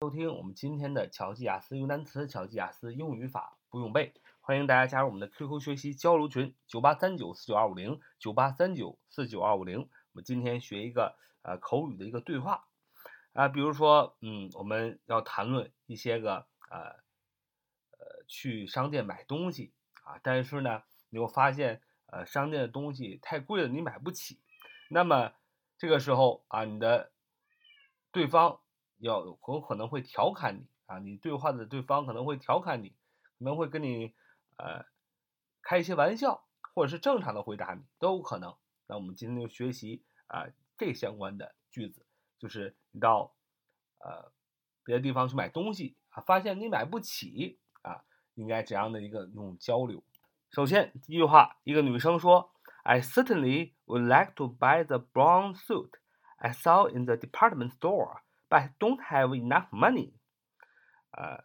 收听我们今天的乔记雅思用单词、乔记雅思英语语法不用背，欢迎大家加入我们的 QQ 学习交流群：九八三九四九二五零九八三九四九二五零。我们今天学一个呃口语的一个对话啊，比如说，嗯，我们要谈论一些个呃呃去商店买东西啊，但是呢，你会发现呃商店的东西太贵了，你买不起。那么这个时候啊，你的对方。要有可能会调侃你啊，你对话的对方可能会调侃你，可能会跟你呃开一些玩笑，或者是正常的回答你都有可能。那我们今天就学习啊这相关的句子，就是你到呃别的地方去买东西啊，发现你买不起啊，应该怎样的一个那种交流？首先第一句话，一个女生说：“I certainly would like to buy the brown suit I saw in the department store。” But don't have enough money. 呃，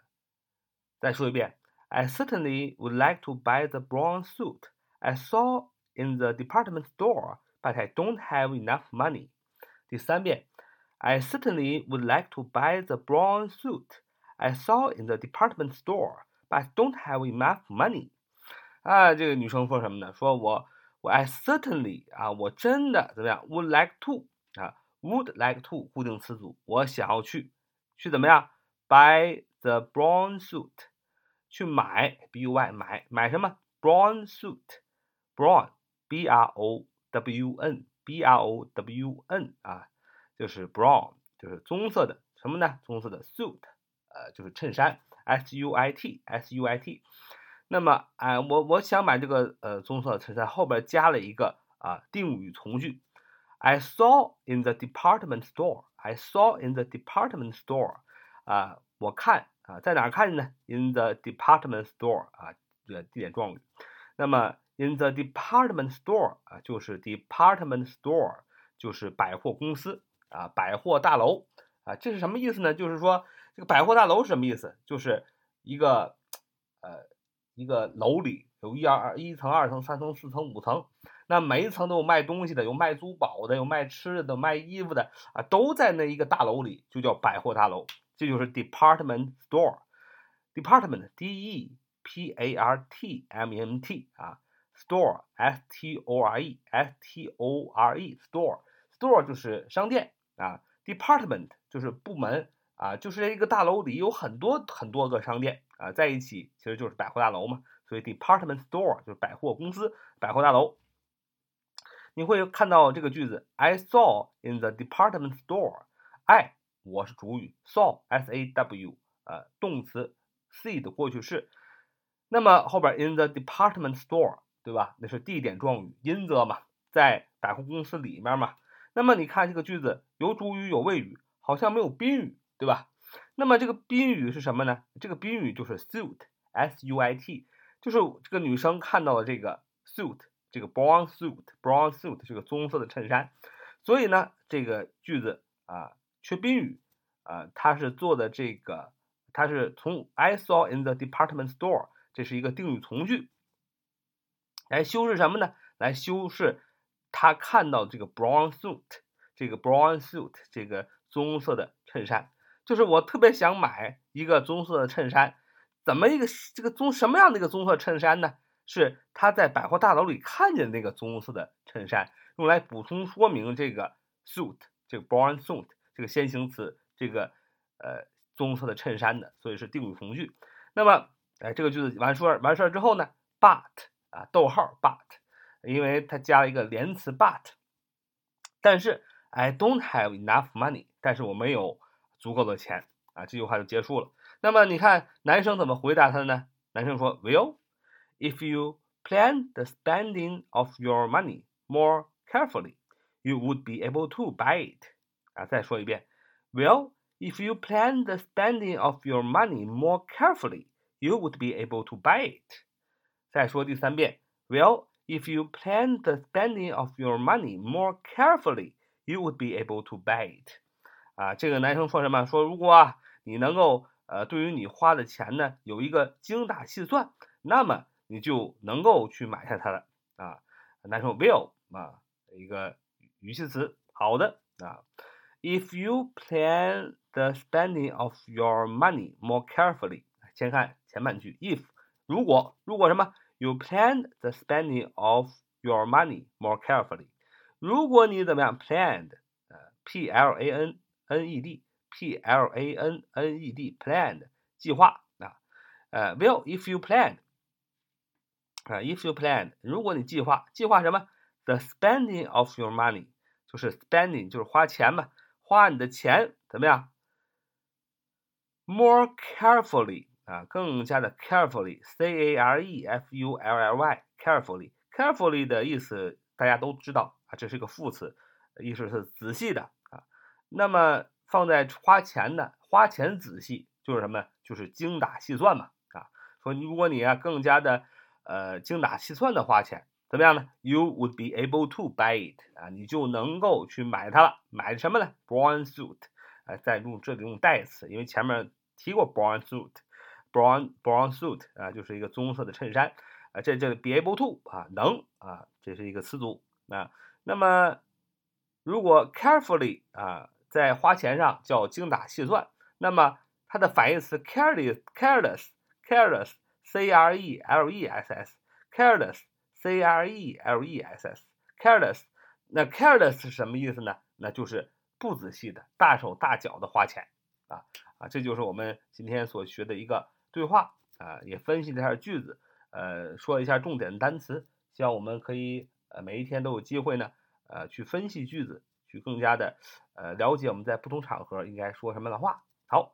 再说一遍，I certainly would like to buy the brown suit I saw in the department store, but I don't have enough money. 第三遍，I certainly would like to buy the brown suit I saw in the department store, but I don't have enough money. 啊，这个女生说什么呢？说我我 I certainly 啊，我真的怎么样？Would like to 啊。 Would like to 固定词组，我想要去，去怎么样？Buy the brown suit，去买，b u y 买买什么？Brown suit，brown，b r o w n，b r o w n 啊，就是 brown，就是棕色的，什么呢？棕色的 suit，呃，就是衬衫，s u i t，s u i t。那么，哎，我我想买这个呃棕色的衬衫，后边加了一个啊定语从句。I saw in the department store. I saw in the department store. 啊，我看啊，在哪看见呢？In the department store 啊，这个地点状语。那么 in the department store 啊，就是 department store，就是百货公司啊，百货大楼啊，这是什么意思呢？就是说这个百货大楼是什么意思？就是一个呃一个楼里有一二二一层、二层、三层、四层、五层。那每一层都有卖东西的，有卖珠宝的，有卖吃的，卖衣服的啊，都在那一个大楼里，就叫百货大楼，这就是 department store。department d e p a r t m e n t 啊，store s t o r e s t o r e store store 就是商店啊，department 就是部门啊，就是一个大楼里有很多很多个商店啊，在一起其实就是百货大楼嘛，所以 department store 就是百货公司、百货大楼。你会看到这个句子，I saw in the department store。I 我是主语，saw s a w 呃动词，see 的过去式。那么后边 in the department store 对吧？那是地点状语，in the 嘛，在百货公司里面嘛。那么你看这个句子有主语有谓语，好像没有宾语对吧？那么这个宾语是什么呢？这个宾语就是 suit，s u i t，就是这个女生看到了这个 suit。这个 brown suit，brown suit 这个棕色的衬衫，所以呢，这个句子啊缺宾语啊，它是做的这个，它是从 I saw in the department store，这是一个定语从句，来修饰什么呢？来修饰他看到这个 brown suit，这个 brown suit 这个棕色的衬衫，就是我特别想买一个棕色的衬衫，怎么一个这个棕什么样的一个棕色衬衫呢？是他在百货大楼里看见那个棕色的衬衫，用来补充说明这个 suit 这个 brown suit 这个先行词这个呃棕色的衬衫的，所以是定语从句。那么哎，这个句子完说完事儿之后呢，but 啊逗号 but，因为它加了一个连词 but，但是 I don't have enough money，但是我没有足够的钱啊，这句话就结束了。那么你看男生怎么回答他呢？男生说 will。If you plan the spending of your money more carefully, you would be able to buy it. 啊，再说一遍。Well, if you plan the spending of your money more carefully, you would be able to buy it. 再说第三遍。Well, if you plan the spending of your money more carefully, you would be able to buy it. 啊，这个男生说什么？说如果啊，你能够 呃，对于你花的钱呢，有一个精打细算，那么你就能够去买下它的啊。男生 will 啊，一个语气词，好的啊。If you plan the spending of your money more carefully。先看前半句，if 如果如果什么，you plan the spending of your money more carefully。如果你怎么样，planned，呃，p-l-a-n-n-e-d d，p l a n n e d，planned，计划啊，呃，well if you planned，啊，if you planned，如果你计划，计划什么？the spending of your money，就是 spending，就是花钱嘛，花你的钱怎么样？more carefully，啊，更加的 carefully，c a r e f u l l y，carefully，carefully 的意思大家都知道。这是一个副词，意思是仔细的啊。那么 放在花钱的，花钱仔细就是什么？就是精打细算嘛啊。说如果你啊更加的呃精打细算的花钱，怎么样呢？You would be able to buy it 啊，你就能够去买它了。买什么呢？Brown suit 啊，再用这里用代词，因为前面提过 brown suit，brown brown suit 啊，就是一个棕色的衬衫啊。这这 be able to 啊，能啊，这是一个词组啊。那么，如果 carefully 啊，在花钱上叫精打细算，那么它的反义词 careless，careless，careless，c r e l e s s，careless，c r e l e s s，careless，那 careless 是什么意思呢？那就是不仔细的、大手大脚的花钱啊啊！这就是我们今天所学的一个对话啊，也分析了一下句子，呃，说一下重点的单词，希望我们可以。呃，每一天都有机会呢，呃，去分析句子，去更加的呃了解我们在不同场合应该说什么的话。好，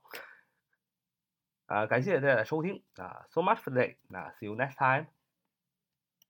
啊，感谢大家的收听啊，so much for today，那 see you next time。